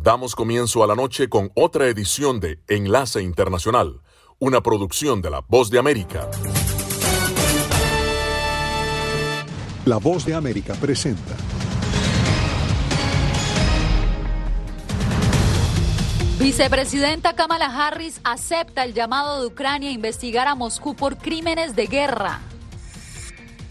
Damos comienzo a la noche con otra edición de Enlace Internacional, una producción de La Voz de América. La Voz de América presenta. Vicepresidenta Kamala Harris acepta el llamado de Ucrania a investigar a Moscú por crímenes de guerra.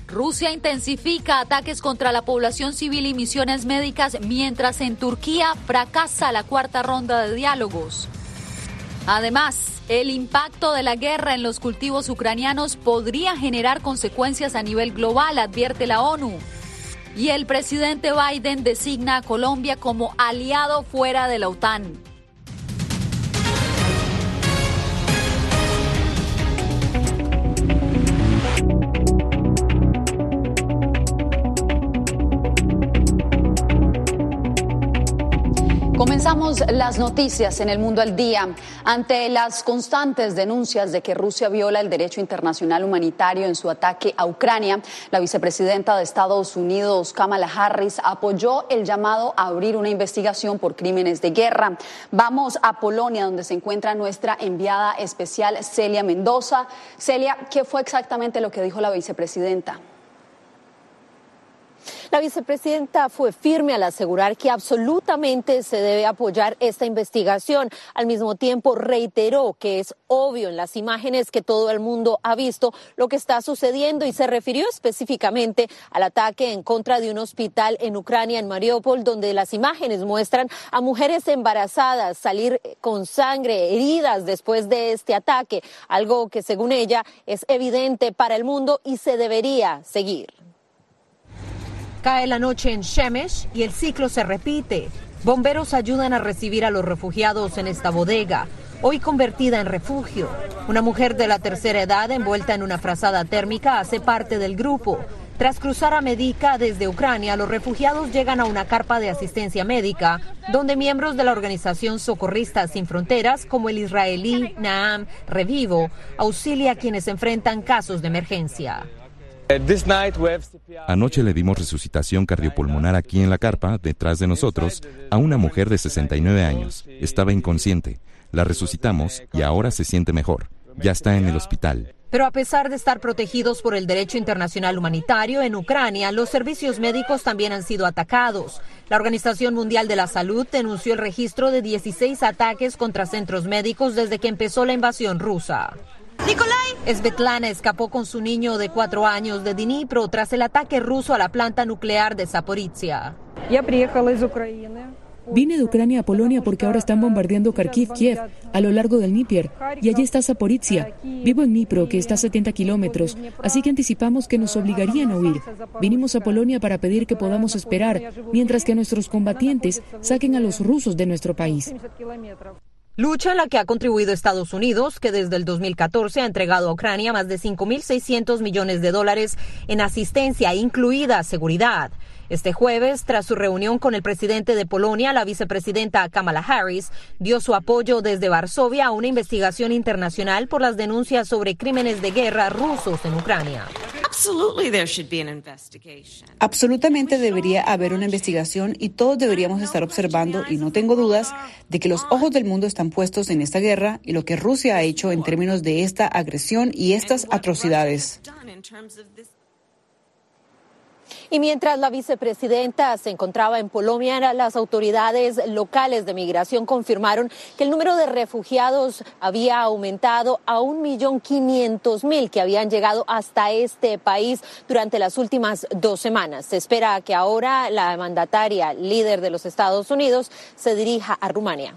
Rusia intensifica ataques contra la población civil y misiones médicas mientras en Turquía fracasa la cuarta ronda de diálogos. Además, el impacto de la guerra en los cultivos ucranianos podría generar consecuencias a nivel global, advierte la ONU. Y el presidente Biden designa a Colombia como aliado fuera de la OTAN. Comenzamos las noticias en el mundo al día. Ante las constantes denuncias de que Rusia viola el derecho internacional humanitario en su ataque a Ucrania, la vicepresidenta de Estados Unidos, Kamala Harris, apoyó el llamado a abrir una investigación por crímenes de guerra. Vamos a Polonia, donde se encuentra nuestra enviada especial Celia Mendoza. Celia, ¿qué fue exactamente lo que dijo la vicepresidenta? La vicepresidenta fue firme al asegurar que absolutamente se debe apoyar esta investigación. Al mismo tiempo reiteró que es obvio en las imágenes que todo el mundo ha visto lo que está sucediendo y se refirió específicamente al ataque en contra de un hospital en Ucrania, en Mariupol, donde las imágenes muestran a mujeres embarazadas salir con sangre, heridas después de este ataque, algo que según ella es evidente para el mundo y se debería seguir. Cae la noche en Shemesh y el ciclo se repite. Bomberos ayudan a recibir a los refugiados en esta bodega, hoy convertida en refugio. Una mujer de la tercera edad envuelta en una frazada térmica hace parte del grupo. Tras cruzar a Medica desde Ucrania, los refugiados llegan a una carpa de asistencia médica, donde miembros de la organización Socorristas Sin Fronteras, como el israelí Naam Revivo, auxilia a quienes enfrentan casos de emergencia. Anoche le dimos resucitación cardiopulmonar aquí en la carpa, detrás de nosotros, a una mujer de 69 años. Estaba inconsciente. La resucitamos y ahora se siente mejor. Ya está en el hospital. Pero a pesar de estar protegidos por el derecho internacional humanitario, en Ucrania los servicios médicos también han sido atacados. La Organización Mundial de la Salud denunció el registro de 16 ataques contra centros médicos desde que empezó la invasión rusa. Nikolai. Svetlana escapó con su niño de cuatro años de Dnipro tras el ataque ruso a la planta nuclear de Zaporizhia. Vine de Ucrania a Polonia porque ahora están bombardeando Kharkiv, Kiev, a lo largo del Dnieper. Y allí está Zaporizhia. Vivo en Dnipro, que está a 70 kilómetros, así que anticipamos que nos obligarían a huir. Vinimos a Polonia para pedir que podamos esperar, mientras que nuestros combatientes saquen a los rusos de nuestro país. Lucha en la que ha contribuido Estados Unidos, que desde el 2014 ha entregado a Ucrania más de 5.600 millones de dólares en asistencia, incluida seguridad. Este jueves, tras su reunión con el presidente de Polonia, la vicepresidenta Kamala Harris dio su apoyo desde Varsovia a una investigación internacional por las denuncias sobre crímenes de guerra rusos en Ucrania. Absolutamente debería haber una investigación y todos deberíamos estar observando y no tengo dudas de que los ojos del mundo están puestos en esta guerra y lo que Rusia ha hecho en términos de esta agresión y estas atrocidades. Y mientras la vicepresidenta se encontraba en Polonia, las autoridades locales de migración confirmaron que el número de refugiados había aumentado a un millón quinientos mil que habían llegado hasta este país durante las últimas dos semanas. Se espera que ahora la mandataria líder de los Estados Unidos se dirija a Rumania.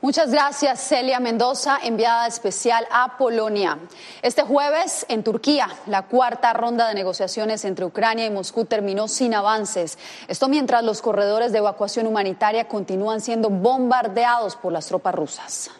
Muchas gracias, Celia Mendoza, enviada especial a Polonia. Este jueves, en Turquía, la cuarta ronda de negociaciones entre Ucrania y Moscú terminó sin avances. Esto mientras los corredores de evacuación humanitaria continúan siendo bombardeados por las tropas rusas.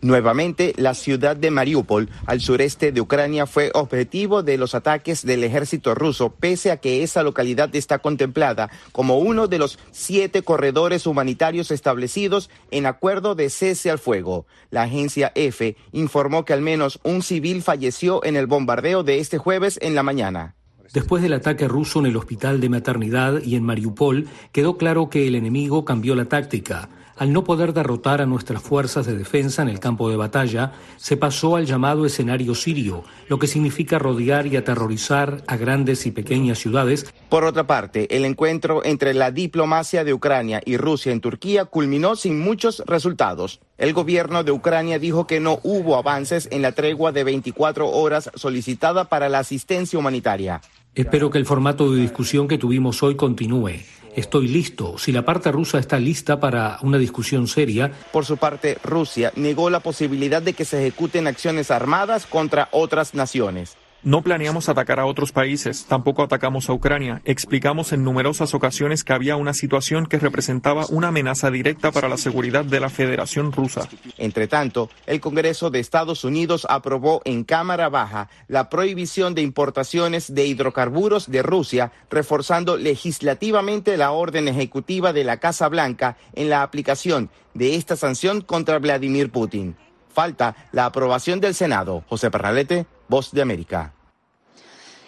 Nuevamente, la ciudad de Mariupol, al sureste de Ucrania, fue objetivo de los ataques del ejército ruso, pese a que esa localidad está contemplada como uno de los siete corredores humanitarios establecidos en acuerdo de cese al fuego. La agencia EFE informó que al menos un civil falleció en el bombardeo de este jueves en la mañana. Después del ataque ruso en el hospital de maternidad y en Mariupol, quedó claro que el enemigo cambió la táctica. Al no poder derrotar a nuestras fuerzas de defensa en el campo de batalla, se pasó al llamado escenario sirio, lo que significa rodear y aterrorizar a grandes y pequeñas ciudades. Por otra parte, el encuentro entre la diplomacia de Ucrania y Rusia en Turquía culminó sin muchos resultados. El gobierno de Ucrania dijo que no hubo avances en la tregua de 24 horas solicitada para la asistencia humanitaria. Espero que el formato de discusión que tuvimos hoy continúe estoy listo. Si la parte rusa está lista para una discusión seria. Por su parte, Rusia negó la posibilidad de que se ejecuten acciones armadas contra otras naciones. No planeamos atacar a otros países, tampoco atacamos a Ucrania. Explicamos en numerosas ocasiones que había una situación que representaba una amenaza directa para la seguridad de la Federación Rusa. Entre tanto, el Congreso de Estados Unidos aprobó en Cámara Baja la prohibición de importaciones de hidrocarburos de Rusia, reforzando legislativamente la orden ejecutiva de la Casa Blanca en la aplicación de esta sanción contra Vladimir Putin. Falta la aprobación del Senado. José Perralete, Voz de América.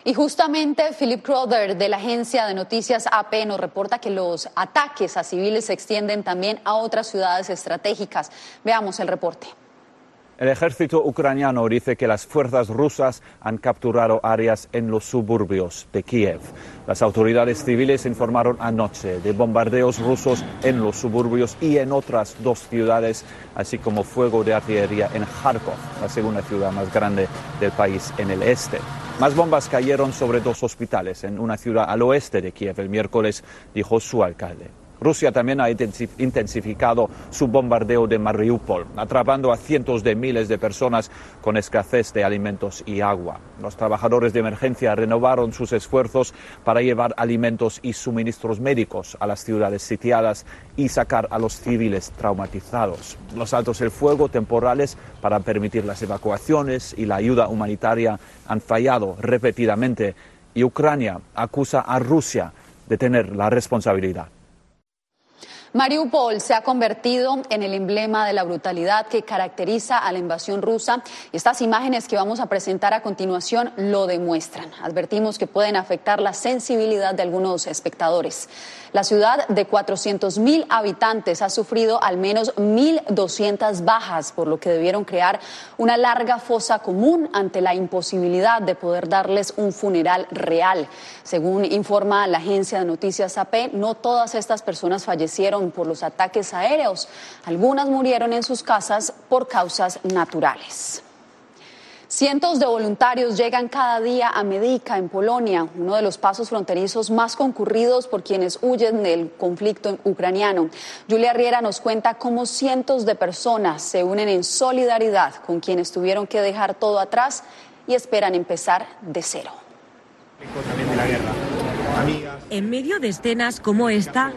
Y justamente Philip Crowder de la agencia de noticias AP nos reporta que los ataques a civiles se extienden también a otras ciudades estratégicas. Veamos el reporte. El ejército ucraniano dice que las fuerzas rusas han capturado áreas en los suburbios de Kiev. Las autoridades civiles informaron anoche de bombardeos rusos en los suburbios y en otras dos ciudades, así como fuego de artillería en Kharkov, la segunda ciudad más grande del país en el este. Más bombas cayeron sobre dos hospitales en una ciudad al oeste de Kiev el miércoles, dijo su alcalde. Rusia también ha intensificado su bombardeo de Mariupol, atrapando a cientos de miles de personas con escasez de alimentos y agua. Los trabajadores de emergencia renovaron sus esfuerzos para llevar alimentos y suministros médicos a las ciudades sitiadas y sacar a los civiles traumatizados. Los altos el fuego temporales para permitir las evacuaciones y la ayuda humanitaria han fallado repetidamente y Ucrania acusa a Rusia de tener la responsabilidad. Mariupol se ha convertido en el emblema de la brutalidad que caracteriza a la invasión rusa y estas imágenes que vamos a presentar a continuación lo demuestran. Advertimos que pueden afectar la sensibilidad de algunos espectadores. La ciudad de 400 mil habitantes ha sufrido al menos 1.200 bajas, por lo que debieron crear una larga fosa común ante la imposibilidad de poder darles un funeral real. Según informa la agencia de noticias AP, no todas estas personas fallecieron por los ataques aéreos. Algunas murieron en sus casas por causas naturales. Cientos de voluntarios llegan cada día a Medica, en Polonia, uno de los pasos fronterizos más concurridos por quienes huyen del conflicto ucraniano. Julia Riera nos cuenta cómo cientos de personas se unen en solidaridad con quienes tuvieron que dejar todo atrás y esperan empezar de cero. En medio de escenas como esta,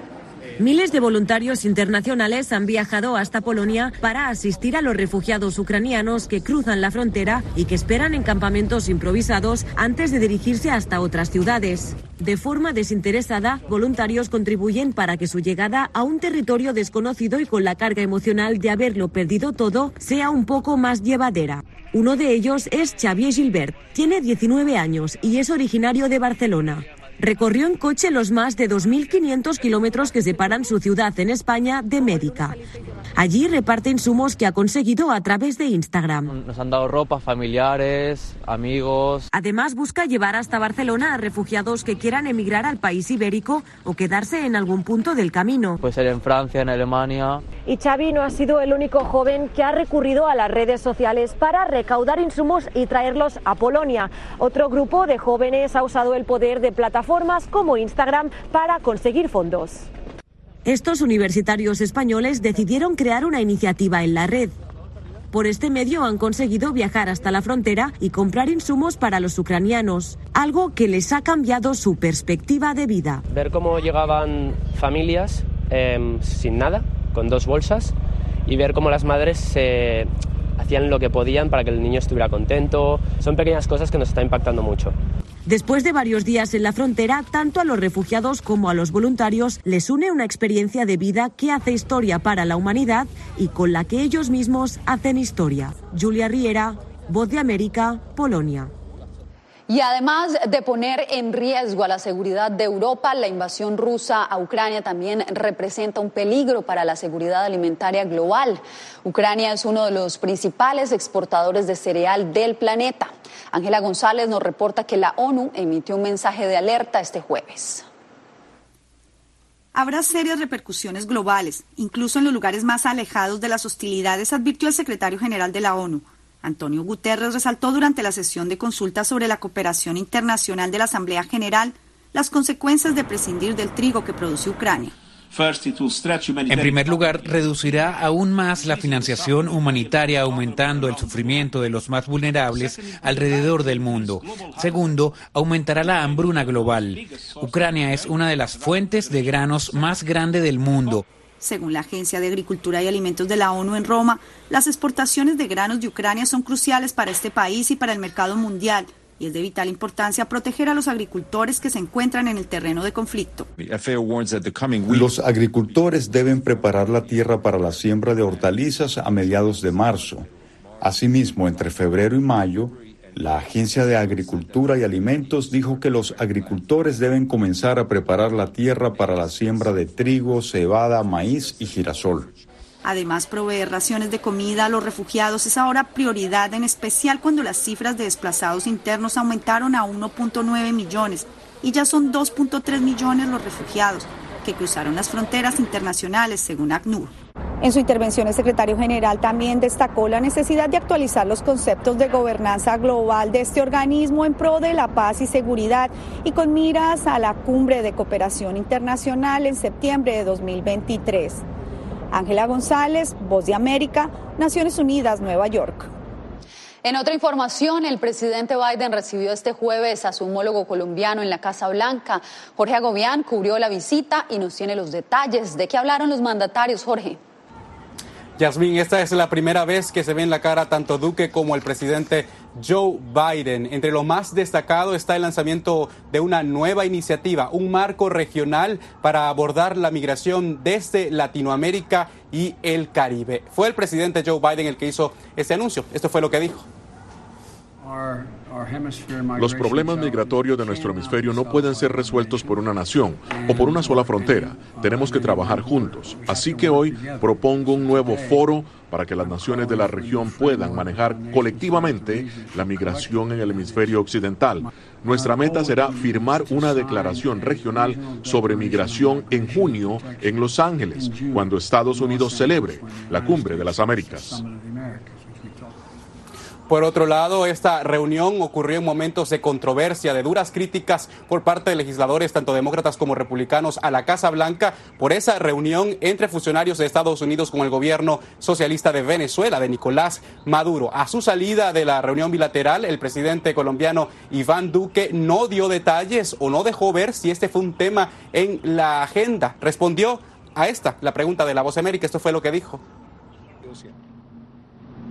Miles de voluntarios internacionales han viajado hasta Polonia para asistir a los refugiados ucranianos que cruzan la frontera y que esperan en campamentos improvisados antes de dirigirse hasta otras ciudades. De forma desinteresada, voluntarios contribuyen para que su llegada a un territorio desconocido y con la carga emocional de haberlo perdido todo sea un poco más llevadera. Uno de ellos es Xavier Gilbert. Tiene 19 años y es originario de Barcelona recorrió en coche los más de 2.500 kilómetros que separan su ciudad en España de Médica. Allí reparte insumos que ha conseguido a través de Instagram. Nos han dado ropa, familiares, amigos. Además, busca llevar hasta Barcelona a refugiados que quieran emigrar al país ibérico o quedarse en algún punto del camino. Puede ser en Francia, en Alemania. Y Xavi no ha sido el único joven que ha recurrido a las redes sociales para recaudar insumos y traerlos a Polonia. Otro grupo de jóvenes ha usado el poder de plataformas como Instagram para conseguir fondos. Estos universitarios españoles decidieron crear una iniciativa en la red. Por este medio han conseguido viajar hasta la frontera y comprar insumos para los ucranianos, algo que les ha cambiado su perspectiva de vida. Ver cómo llegaban familias em, sin nada, con dos bolsas, y ver cómo las madres se hacían lo que podían para que el niño estuviera contento. Son pequeñas cosas que nos están impactando mucho. Después de varios días en la frontera, tanto a los refugiados como a los voluntarios les une una experiencia de vida que hace historia para la humanidad y con la que ellos mismos hacen historia. Julia Riera, Voz de América, Polonia. Y además de poner en riesgo a la seguridad de Europa, la invasión rusa a Ucrania también representa un peligro para la seguridad alimentaria global. Ucrania es uno de los principales exportadores de cereal del planeta. Ángela González nos reporta que la ONU emitió un mensaje de alerta este jueves. Habrá serias repercusiones globales, incluso en los lugares más alejados de las hostilidades, advirtió el secretario general de la ONU. Antonio Guterres resaltó durante la sesión de consulta sobre la cooperación internacional de la Asamblea General las consecuencias de prescindir del trigo que produce Ucrania. En primer lugar, reducirá aún más la financiación humanitaria, aumentando el sufrimiento de los más vulnerables alrededor del mundo. Segundo, aumentará la hambruna global. Ucrania es una de las fuentes de granos más grande del mundo. Según la Agencia de Agricultura y Alimentos de la ONU en Roma, las exportaciones de granos de Ucrania son cruciales para este país y para el mercado mundial y es de vital importancia proteger a los agricultores que se encuentran en el terreno de conflicto. Los agricultores deben preparar la tierra para la siembra de hortalizas a mediados de marzo. Asimismo, entre febrero y mayo, la Agencia de Agricultura y Alimentos dijo que los agricultores deben comenzar a preparar la tierra para la siembra de trigo, cebada, maíz y girasol. Además, proveer raciones de comida a los refugiados es ahora prioridad, en especial cuando las cifras de desplazados internos aumentaron a 1.9 millones y ya son 2.3 millones los refugiados que cruzaron las fronteras internacionales, según ACNUR. En su intervención, el secretario general también destacó la necesidad de actualizar los conceptos de gobernanza global de este organismo en pro de la paz y seguridad y con miras a la cumbre de cooperación internacional en septiembre de 2023. Ángela González, Voz de América, Naciones Unidas, Nueva York. En otra información, el presidente Biden recibió este jueves a su homólogo colombiano en la Casa Blanca. Jorge Agobián cubrió la visita y nos tiene los detalles. ¿De qué hablaron los mandatarios, Jorge? Yasmín, esta es la primera vez que se ve en la cara tanto Duque como el presidente Joe Biden. Entre lo más destacado está el lanzamiento de una nueva iniciativa, un marco regional para abordar la migración desde Latinoamérica y el Caribe. Fue el presidente Joe Biden el que hizo este anuncio. Esto fue lo que dijo. Los problemas migratorios de nuestro hemisferio no pueden ser resueltos por una nación o por una sola frontera. Tenemos que trabajar juntos. Así que hoy propongo un nuevo foro para que las naciones de la región puedan manejar colectivamente la migración en el hemisferio occidental. Nuestra meta será firmar una declaración regional sobre migración en junio en Los Ángeles, cuando Estados Unidos celebre la Cumbre de las Américas. Por otro lado, esta reunión ocurrió en momentos de controversia, de duras críticas por parte de legisladores, tanto demócratas como republicanos, a la Casa Blanca por esa reunión entre funcionarios de Estados Unidos con el gobierno socialista de Venezuela, de Nicolás Maduro. A su salida de la reunión bilateral, el presidente colombiano Iván Duque no dio detalles o no dejó ver si este fue un tema en la agenda. Respondió a esta, la pregunta de la Voz América. Esto fue lo que dijo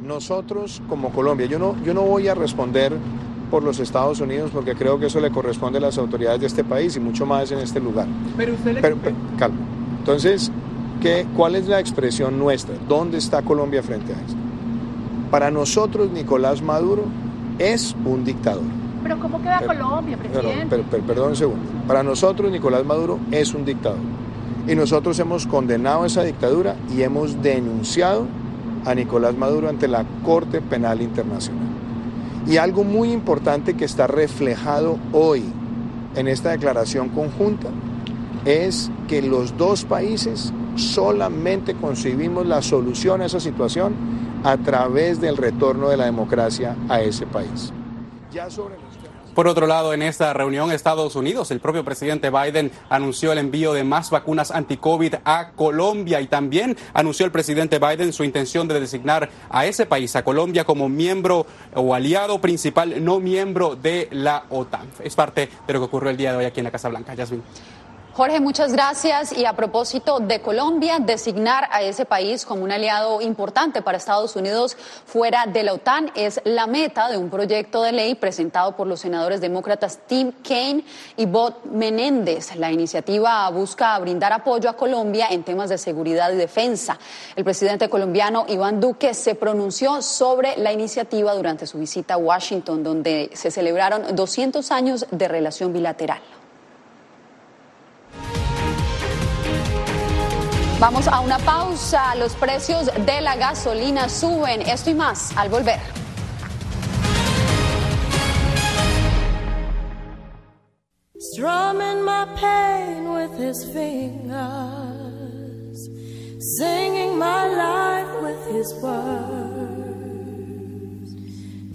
nosotros como Colombia, yo no, yo no voy a responder por los Estados Unidos porque creo que eso le corresponde a las autoridades de este país y mucho más en este lugar. Pero usted le... calma. Entonces, ¿qué, ¿cuál es la expresión nuestra? ¿Dónde está Colombia frente a esto? Para nosotros, Nicolás Maduro es un dictador. ¿Pero cómo queda Colombia, presidente? perdón un segundo. Para nosotros, Nicolás Maduro es un dictador. Y nosotros hemos condenado esa dictadura y hemos denunciado a Nicolás Maduro ante la Corte Penal Internacional. Y algo muy importante que está reflejado hoy en esta declaración conjunta es que los dos países solamente concibimos la solución a esa situación a través del retorno de la democracia a ese país. Ya sobre los. Por otro lado, en esta reunión Estados Unidos, el propio presidente Biden anunció el envío de más vacunas anti-COVID a Colombia y también anunció el presidente Biden su intención de designar a ese país, a Colombia, como miembro o aliado principal no miembro de la OTAN. Es parte de lo que ocurrió el día de hoy aquí en la Casa Blanca. Yasmin. Jorge, muchas gracias. Y a propósito de Colombia, designar a ese país como un aliado importante para Estados Unidos fuera de la OTAN es la meta de un proyecto de ley presentado por los senadores demócratas Tim Kaine y Bob Menéndez. La iniciativa busca brindar apoyo a Colombia en temas de seguridad y defensa. El presidente colombiano Iván Duque se pronunció sobre la iniciativa durante su visita a Washington, donde se celebraron 200 años de relación bilateral. Vamos a una pausa. Los precios de la gasolina suben. Esto y más al volver. Strumming my pain with his fingers, singing my life with his words,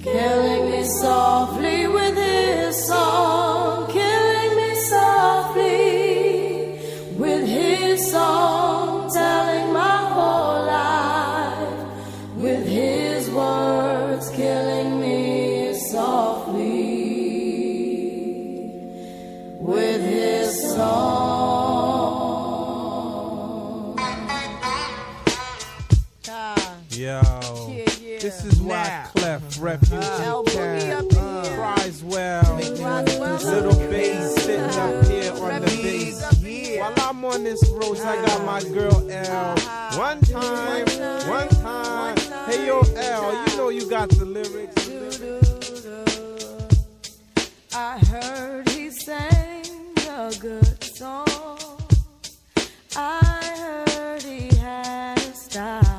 killing me softly with his song, refugee uh. Uh, cries well. Little bass sitting up here on the bass. While I'm on this road, I got my girl L. One time, one time. Hey yo, L, you know you got the lyrics. I heard he sang a good song. I heard he had a style.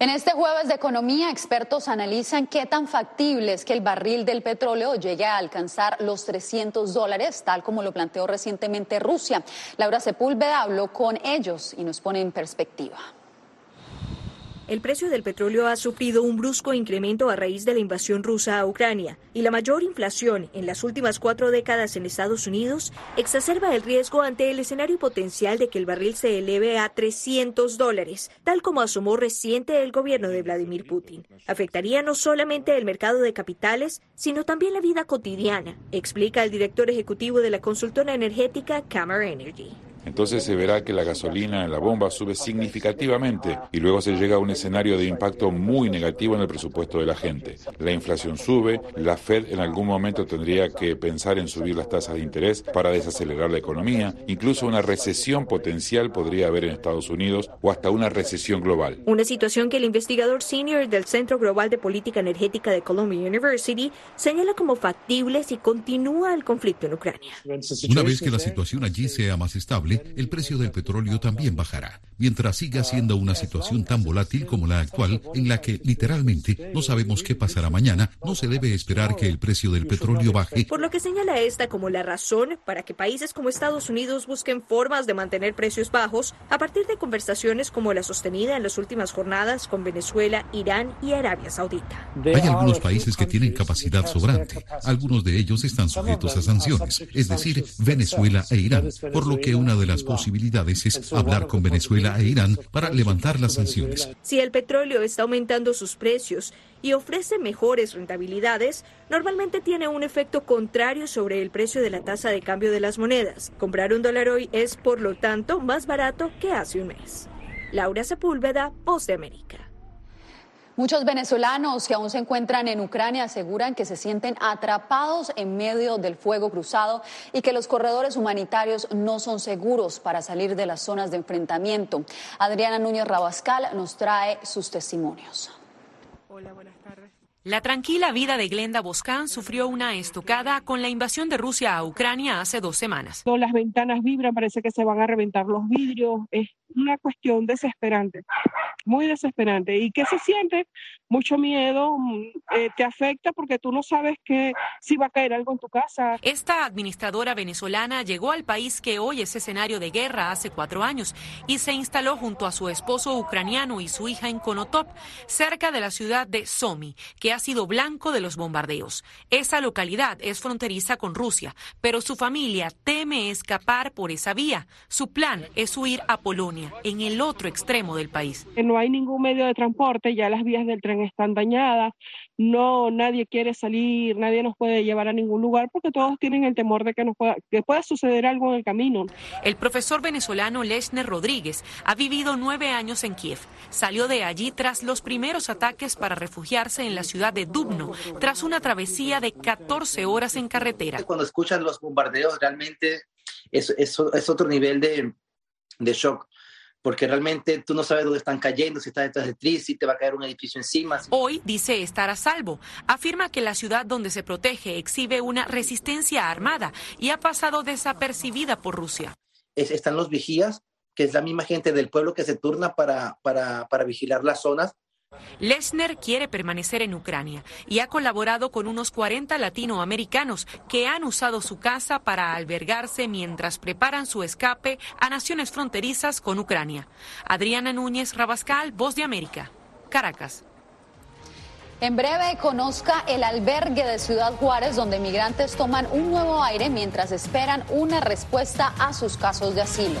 En este jueves de economía, expertos analizan qué tan factible es que el barril del petróleo llegue a alcanzar los 300 dólares, tal como lo planteó recientemente Rusia. Laura Sepúlveda habló con ellos y nos pone en perspectiva. El precio del petróleo ha sufrido un brusco incremento a raíz de la invasión rusa a Ucrania y la mayor inflación en las últimas cuatro décadas en Estados Unidos exacerba el riesgo ante el escenario potencial de que el barril se eleve a 300 dólares, tal como asomó reciente el gobierno de Vladimir Putin. Afectaría no solamente el mercado de capitales, sino también la vida cotidiana, explica el director ejecutivo de la consultora energética Camera Energy entonces se verá que la gasolina en la bomba sube significativamente y luego se llega a un escenario de impacto muy negativo en el presupuesto de la gente. La inflación sube, la Fed en algún momento tendría que pensar en subir las tasas de interés para desacelerar la economía, incluso una recesión potencial podría haber en Estados Unidos o hasta una recesión global. Una situación que el investigador senior del Centro Global de Política Energética de Columbia University señala como factible si continúa el conflicto en Ucrania. Una vez que la situación allí sea más estable, el precio del petróleo también bajará, mientras siga siendo una situación tan volátil como la actual, en la que literalmente no sabemos qué pasará mañana, no se debe esperar que el precio del petróleo baje. Por lo que señala esta como la razón para que países como Estados Unidos busquen formas de mantener precios bajos a partir de conversaciones como la sostenida en las últimas jornadas con Venezuela, Irán y Arabia Saudita. Hay algunos países que tienen capacidad sobrante. Algunos de ellos están sujetos a sanciones, es decir, Venezuela e Irán, por lo que una de las posibilidades es hablar con Venezuela e Irán para levantar las sanciones. Si el petróleo está aumentando sus precios y ofrece mejores rentabilidades, normalmente tiene un efecto contrario sobre el precio de la tasa de cambio de las monedas. Comprar un dólar hoy es, por lo tanto, más barato que hace un mes. Laura Sepúlveda, Voz de América. Muchos venezolanos que aún se encuentran en Ucrania aseguran que se sienten atrapados en medio del fuego cruzado y que los corredores humanitarios no son seguros para salir de las zonas de enfrentamiento. Adriana Núñez Rabascal nos trae sus testimonios. Hola, buenas tardes. La tranquila vida de Glenda Boscan sufrió una estocada con la invasión de Rusia a Ucrania hace dos semanas. Las ventanas vibran, parece que se van a reventar los vidrios. Es una cuestión desesperante muy desesperante. ¿Y qué se siente? Mucho miedo, mm, eh, te afecta porque tú no sabes que si va a caer algo en tu casa. Esta administradora venezolana llegó al país que hoy es escenario de guerra hace cuatro años y se instaló junto a su esposo ucraniano y su hija en Konotop, cerca de la ciudad de Somi, que ha sido blanco de los bombardeos. Esa localidad es fronteriza con Rusia, pero su familia teme escapar por esa vía. Su plan es huir a Polonia Ucrania, en el otro extremo del país. No hay ningún medio de transporte, ya las vías del tren están dañadas, no nadie quiere salir, nadie nos puede llevar a ningún lugar porque todos tienen el temor de que nos pueda, que pueda suceder algo en el camino. El profesor venezolano Lechner Rodríguez ha vivido nueve años en Kiev. Salió de allí tras los primeros ataques para refugiarse en la ciudad de Dubno, tras una travesía de 14 horas en carretera. Cuando escuchan los bombardeos realmente es, es, otro nivel de, de shock porque realmente tú no sabes dónde están cayendo, si está detrás de ti, si te va a caer un edificio encima. Hoy dice estar a salvo. Afirma que la ciudad donde se protege exhibe una resistencia armada y ha pasado desapercibida por Rusia. están los vigías, que es la misma gente del pueblo que se turna para, para, para vigilar las zonas Lesner quiere permanecer en Ucrania y ha colaborado con unos 40 latinoamericanos que han usado su casa para albergarse mientras preparan su escape a naciones fronterizas con Ucrania. Adriana Núñez Rabascal, Voz de América, Caracas. En breve conozca el albergue de Ciudad Juárez donde migrantes toman un nuevo aire mientras esperan una respuesta a sus casos de asilo.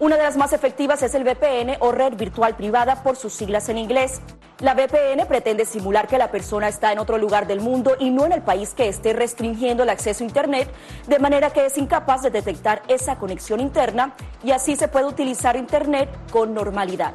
Una de las más efectivas es el VPN o red virtual privada por sus siglas en inglés. La VPN pretende simular que la persona está en otro lugar del mundo y no en el país que esté restringiendo el acceso a Internet, de manera que es incapaz de detectar esa conexión interna y así se puede utilizar Internet con normalidad.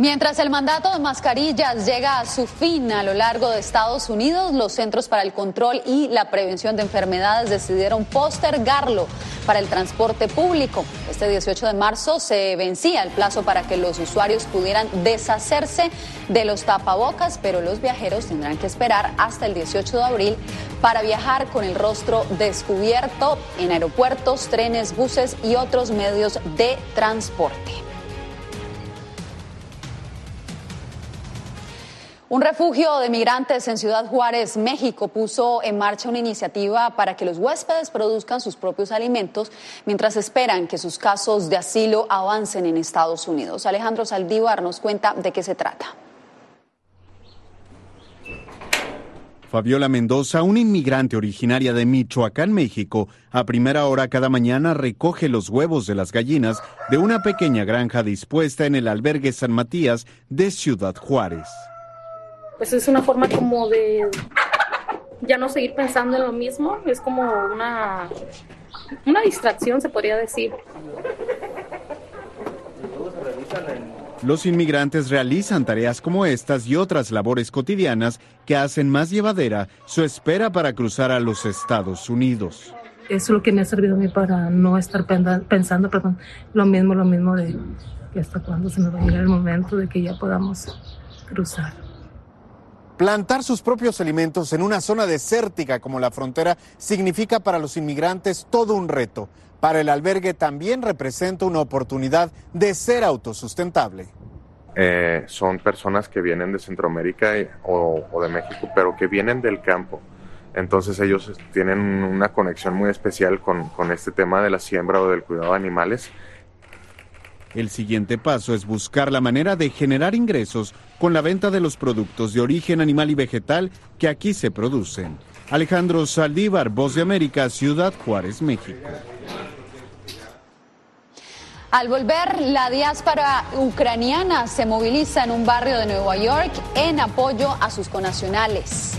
Mientras el mandato de mascarillas llega a su fin a lo largo de Estados Unidos, los Centros para el Control y la Prevención de Enfermedades decidieron postergarlo para el transporte público. Este 18 de marzo se vencía el plazo para que los usuarios pudieran deshacerse de los tapabocas, pero los viajeros tendrán que esperar hasta el 18 de abril para viajar con el rostro descubierto en aeropuertos, trenes, buses y otros medios de transporte. Un refugio de migrantes en Ciudad Juárez, México, puso en marcha una iniciativa para que los huéspedes produzcan sus propios alimentos mientras esperan que sus casos de asilo avancen en Estados Unidos. Alejandro Saldívar nos cuenta de qué se trata. Fabiola Mendoza, una inmigrante originaria de Michoacán, México, a primera hora cada mañana recoge los huevos de las gallinas de una pequeña granja dispuesta en el albergue San Matías de Ciudad Juárez pues es una forma como de ya no seguir pensando en lo mismo, es como una, una distracción, se podría decir. Los inmigrantes realizan tareas como estas y otras labores cotidianas que hacen más llevadera su espera para cruzar a los Estados Unidos. Eso es lo que me ha servido a mí para no estar pensando perdón, lo mismo, lo mismo de que hasta cuándo se nos va a llegar el momento de que ya podamos cruzar. Plantar sus propios alimentos en una zona desértica como la frontera significa para los inmigrantes todo un reto. Para el albergue también representa una oportunidad de ser autosustentable. Eh, son personas que vienen de Centroamérica o, de México, pero que vienen del campo. Entonces ellos tienen una conexión muy especial con este tema de la siembra o del cuidado de animales el siguiente paso es buscar la manera de generar ingresos con la venta de los productos de origen animal y vegetal que aquí se producen. Alejandro Saldívar, Voz de América, Ciudad Juárez, México. Al volver, la diáspora ucraniana se moviliza en un barrio de Nueva York en apoyo a sus conacionales.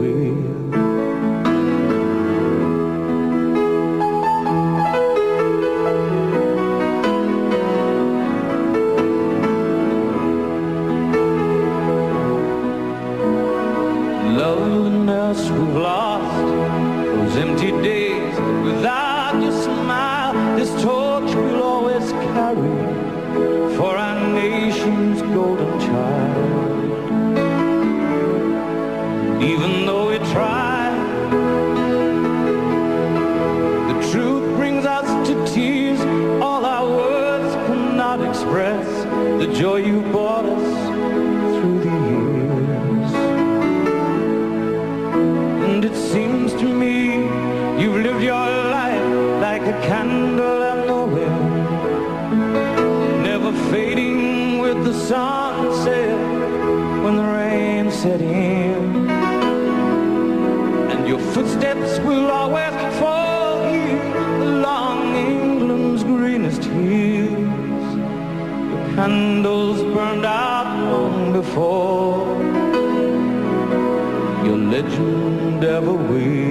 Legend ever will.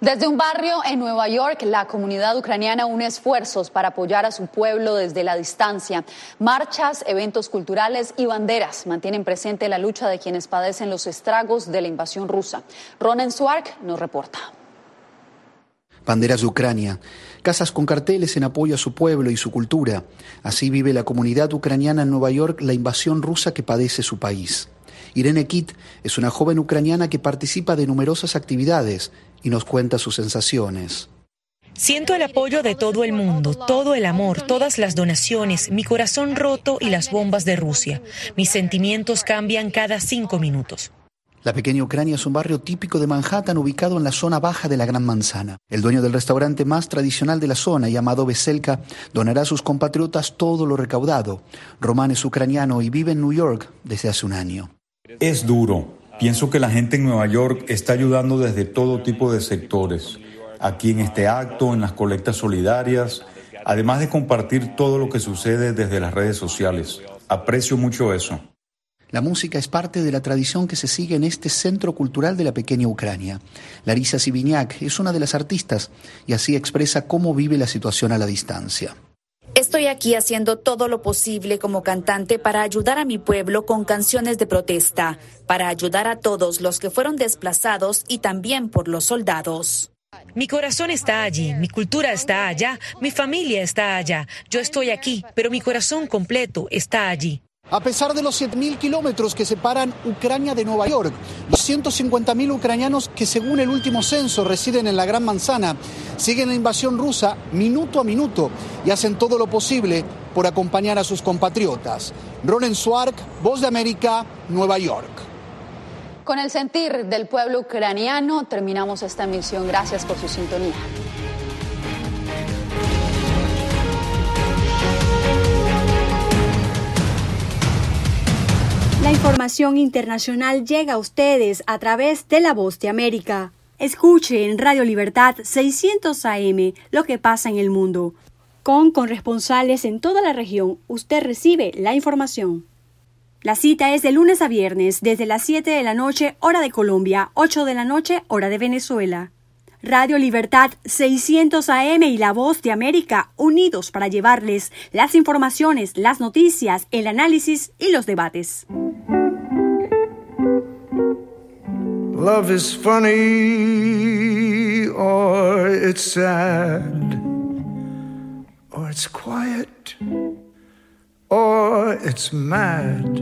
Desde un barrio en Nueva York, la comunidad ucraniana une esfuerzos para apoyar a su pueblo desde la distancia. Marchas, eventos culturales y banderas mantienen presente la lucha de quienes padecen los estragos de la invasión rusa. Ronen Swark nos reporta. Banderas de Ucrania, casas con carteles en apoyo a su pueblo y su cultura. Así vive la comunidad ucraniana en Nueva York la invasión rusa que padece su país. Irene Kit es una joven ucraniana que participa de numerosas actividades y nos cuenta sus sensaciones. Siento el apoyo de todo el mundo, todo el amor, todas las donaciones, mi corazón roto y las bombas de Rusia. Mis sentimientos cambian cada cinco minutos. La pequeña Ucrania es un barrio típico de Manhattan ubicado en la zona baja de la Gran Manzana. El dueño del restaurante más tradicional de la zona, llamado Veselka, donará a sus compatriotas todo lo recaudado. Román es ucraniano y vive en New York desde hace un año. Es duro. Pienso que la gente en Nueva York está ayudando desde todo tipo de sectores. Aquí en este acto, en las colectas solidarias, además de compartir todo lo que sucede desde las redes sociales. Aprecio mucho eso. La música es parte de la tradición que se sigue en este centro cultural de la pequeña Ucrania. Larisa Sibiniak es una de las artistas y así expresa cómo vive la situación a la distancia. Estoy aquí haciendo todo lo posible como cantante para ayudar a mi pueblo con canciones de protesta, para ayudar a todos los que fueron desplazados y también por los soldados. Mi corazón está allí, mi cultura está allá, mi familia está allá. Yo estoy aquí, pero mi corazón completo está allí. A pesar de los 7.000 kilómetros que separan Ucrania de Nueva York, los 150.000 ucranianos que según el último censo residen en la Gran Manzana siguen la invasión rusa minuto a minuto y hacen todo lo posible por acompañar a sus compatriotas. Ronen Swark, Voz de América, Nueva York. Con el sentir del pueblo ucraniano terminamos esta emisión. Gracias por su sintonía. La información internacional llega a ustedes a través de La Voz de América. Escuche en Radio Libertad 600 AM lo que pasa en el mundo. Con corresponsales en toda la región, usted recibe la información. La cita es de lunes a viernes desde las 7 de la noche hora de Colombia, 8 de la noche hora de Venezuela. Radio Libertad 600 AM y La Voz de América unidos para llevarles las informaciones, las noticias, el análisis y los debates. Love is funny or it's sad or it's quiet or it's mad.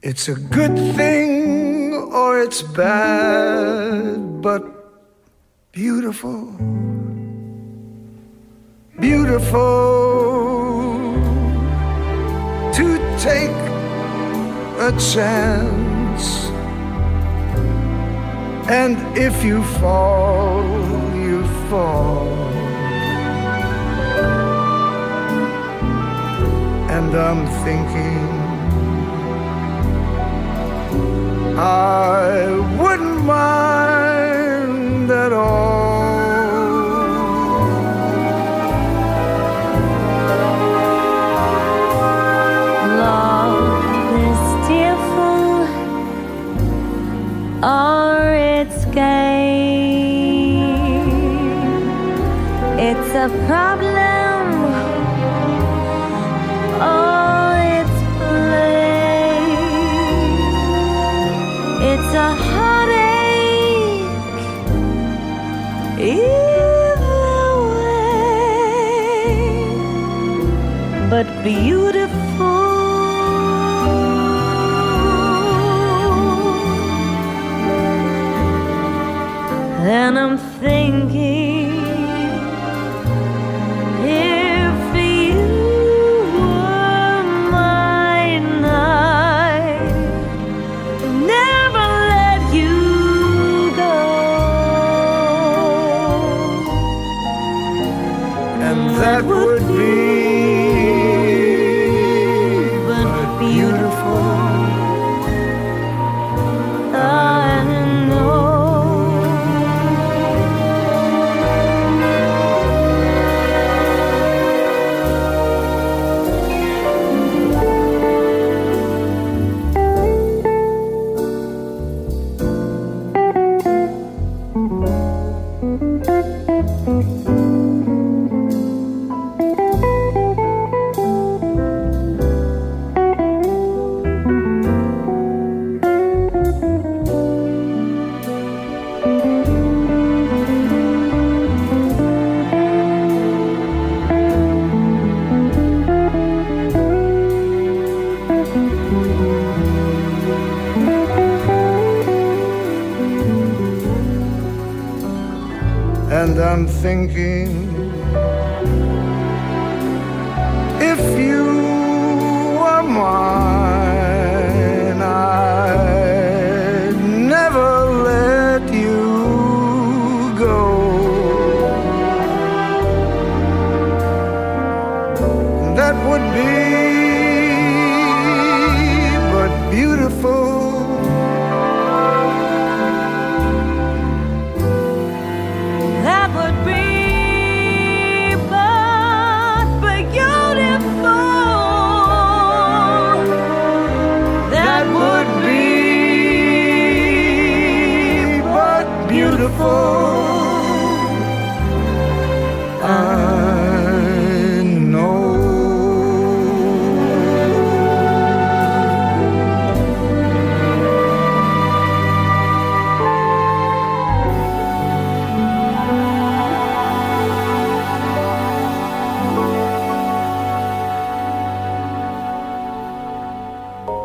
It's a good thing or it's bad, but beautiful, beautiful to take a chance. And if you fall, you fall. And I'm thinking I wouldn't mind at all. Love is tearful or it's gay. It's a problem but beautiful. And I'm thinking And I'm thinking if you were mine,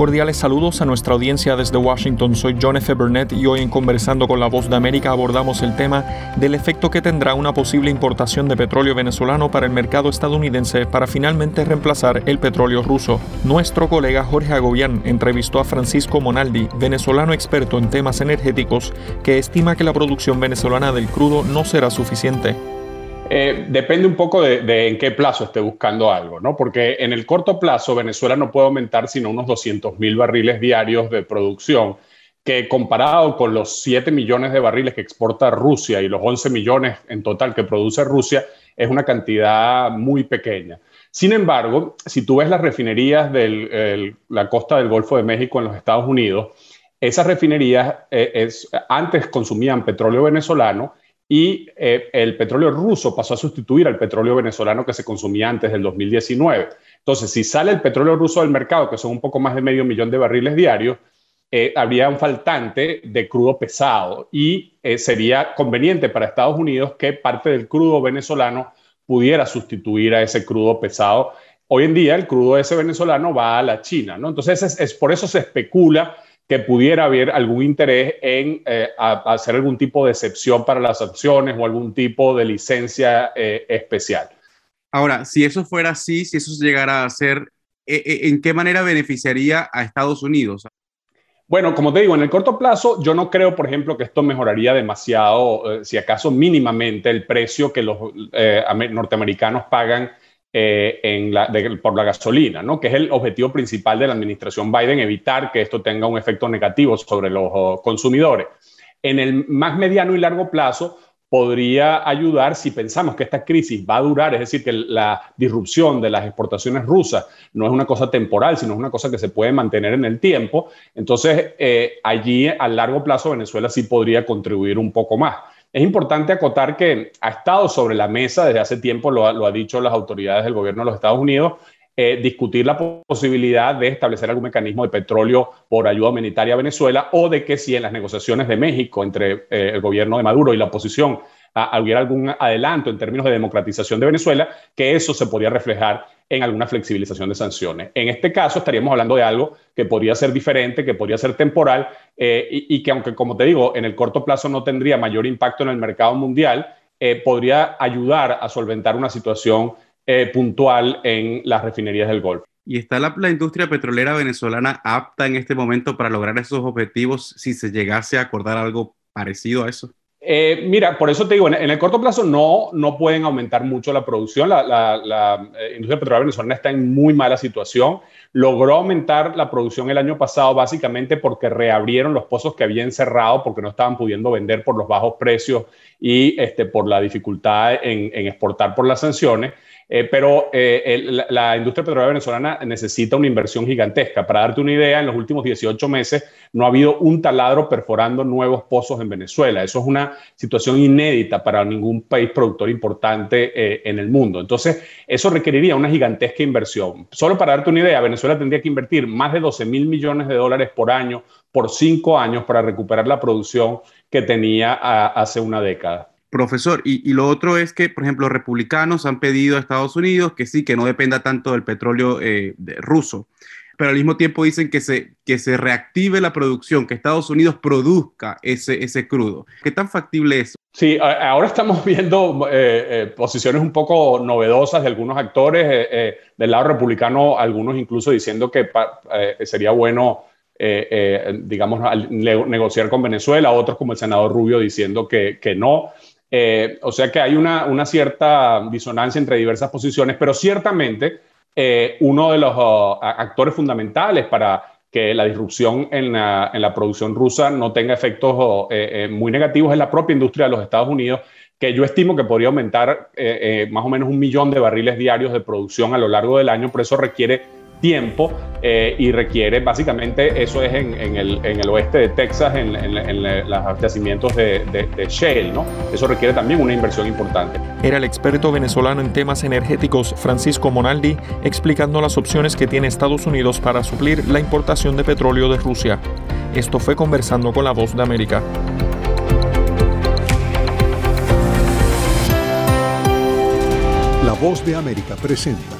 Cordiales saludos a nuestra audiencia desde Washington. Soy John F. Burnett y hoy en Conversando con la Voz de América abordamos el tema del efecto que tendrá una posible importación de petróleo venezolano para el mercado estadounidense para finalmente reemplazar el petróleo ruso. Nuestro colega Jorge Agobián entrevistó a Francisco Monaldi, venezolano experto en temas energéticos, que estima que la producción venezolana del crudo no será suficiente. Eh, depende un poco de, en qué plazo esté buscando algo, ¿no? Porque en el corto plazo Venezuela no puede aumentar sino unos 200 mil barriles diarios de producción, que comparado con los 7 millones de barriles que exporta Rusia y los 11 millones en total que produce Rusia, es una cantidad muy pequeña. Sin embargo, si tú ves las refinerías de la costa del Golfo de México en los Estados Unidos, esas refinerías eh, es, antes consumían petróleo venezolano y eh, el petróleo ruso pasó a sustituir al petróleo venezolano que se consumía antes del 2019. Entonces, si sale el petróleo ruso del mercado, que son un poco más de medio millón de barriles diarios, eh, habría un faltante de crudo pesado y eh, sería conveniente para Estados Unidos que parte del crudo venezolano pudiera sustituir a ese crudo pesado. Hoy en día el crudo ese venezolano va a la China, ¿no? Entonces, es, por eso se especula que pudiera haber algún interés en eh, a, a hacer algún tipo de excepción para las sanciones o algún tipo de licencia eh, especial. Ahora, si eso fuera así, si eso llegara a ser, eh, ¿en qué manera beneficiaría a Estados Unidos? Bueno, como te digo, en el corto plazo yo no creo, por ejemplo, que esto mejoraría demasiado, eh, si acaso mínimamente, el precio que los norteamericanos pagan eh, en por la gasolina, ¿no? que es el objetivo principal de la administración Biden, evitar que esto tenga un efecto negativo sobre los uh, consumidores. En el más mediano y largo plazo, podría ayudar si pensamos que esta crisis va a durar, es decir, que la disrupción de las exportaciones rusas no es una cosa temporal, sino es una cosa que se puede mantener en el tiempo. Entonces, eh, allí a largo plazo Venezuela sí podría contribuir un poco más. Es importante acotar que ha estado sobre la mesa desde hace tiempo, lo, ha dicho las autoridades del gobierno de los Estados Unidos, eh, discutir la posibilidad de establecer algún mecanismo de petróleo por ayuda humanitaria a Venezuela o de que si en las negociaciones de México entre eh, el gobierno de Maduro y la oposición a, hubiera algún adelanto en términos de democratización de Venezuela, que eso se podría reflejar en alguna flexibilización de sanciones. En este caso estaríamos hablando de algo que podría ser diferente, que podría ser temporal eh, y, que aunque, como te digo, en el corto plazo no tendría mayor impacto en el mercado mundial, eh, podría ayudar a solventar una situación eh, puntual en las refinerías del Golfo. ¿Y está la, industria petrolera venezolana apta en este momento para lograr esos objetivos si se llegase a acordar algo parecido a eso? Eh, mira, por eso te digo, en, el corto plazo no, no pueden aumentar mucho la producción. La, eh, industria petrolera venezolana está en muy mala situación. Logró aumentar la producción el año pasado básicamente porque reabrieron los pozos que habían cerrado porque no estaban pudiendo vender por los bajos precios y este, por la dificultad en exportar por las sanciones. Eh, pero eh, la industria petrolera venezolana necesita una inversión gigantesca. Para darte una idea, en los últimos 18 meses no ha habido un taladro perforando nuevos pozos en Venezuela. Eso es una situación inédita para ningún país productor importante eh, en el mundo. Entonces, eso requeriría una gigantesca inversión. Solo para darte una idea, Venezuela tendría que invertir más de 12 mil millones de dólares por año por cinco años para recuperar la producción que tenía hace una década. Profesor, y, lo otro es que, por ejemplo, republicanos han pedido a Estados Unidos que sí, que no dependa tanto del petróleo eh, ruso, pero al mismo tiempo dicen que se, que se reactive la producción, que Estados Unidos produzca ese, ese crudo. ¿Qué tan factible es? Sí, ahora estamos viendo eh, eh, posiciones un poco novedosas de algunos actores, del lado republicano, algunos incluso diciendo que sería bueno digamos, negociar con Venezuela, otros como el senador Rubio diciendo que, que no. Eh, o sea que hay una, cierta disonancia entre diversas posiciones, pero ciertamente eh, uno de los uh, actores fundamentales para que la disrupción en la, producción rusa no tenga efectos uh, eh, muy negativos es la propia industria de los Estados Unidos, que yo estimo que podría aumentar más o menos un millón de barriles diarios de producción a lo largo del año, por eso requiere tiempo eh, y requiere básicamente, eso es en, el, en el, oeste de Texas, en, los yacimientos de, de, Shell, ¿no? Eso requiere también una inversión importante. Era el experto venezolano en temas energéticos Francisco Monaldi explicando las opciones que tiene Estados Unidos para suplir la importación de petróleo de Rusia. Esto fue conversando con la voz de América. La voz de América presenta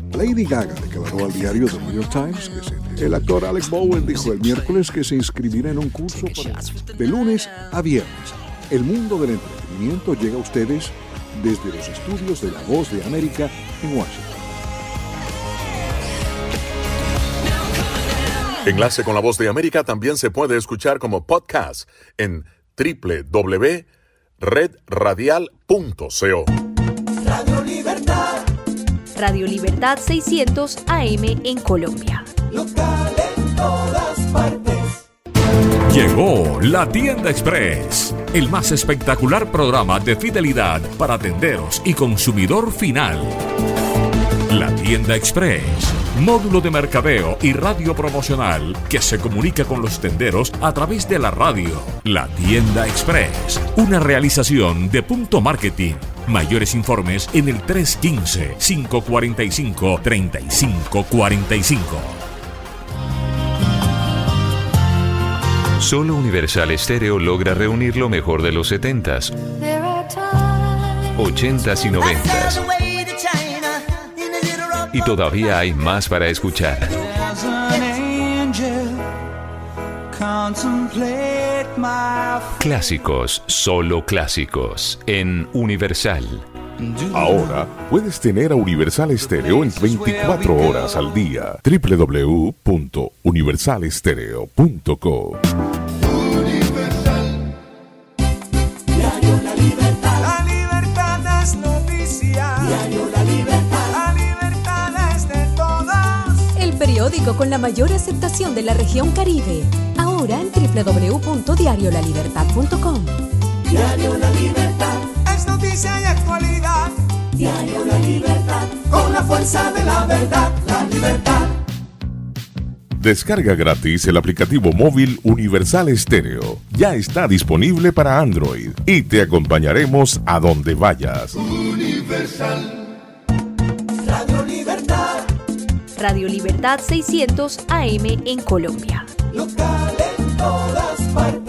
Lady Gaga declaró al diario The New York Times que se, el actor Alex Bowen dijo el miércoles que se inscribirá en un curso de lunes a viernes. El mundo del entretenimiento llega a ustedes desde los estudios de La Voz de América en Washington. Enlace con La Voz de América también se puede escuchar como podcast en www.redradial.co. Radio Libertad. Radio Libertad 600 AM en Colombia. Local en todas partes. Llegó la Tienda Express, el más espectacular programa de fidelidad para tenderos y consumidor final. La Tienda Express módulo de mercadeo y radio promocional que se comunica con los tenderos a través de la radio. La Tienda Express, una realización de Punto Marketing. Mayores informes en el 315-545-3545. Solo Universal Estéreo logra reunir lo mejor de los 70s, 80s y 90s y todavía hay más para escuchar. Clásicos, solo clásicos, en Universal. Ahora puedes tener a Universal Estéreo en 24 horas al día. www.universalestereo.co periódico con la mayor aceptación de la región Caribe. Ahora en www.diariolalibertad.com. Diario La Libertad. Es noticia y actualidad. Diario La Libertad. Con la fuerza de la verdad, la libertad. Descarga gratis el aplicativo móvil Universal Estéreo. Ya está disponible para Android y te acompañaremos a donde vayas. Universal. Radio Libertad. Radio Libertad 600 AM en Colombia. Local en todas partes.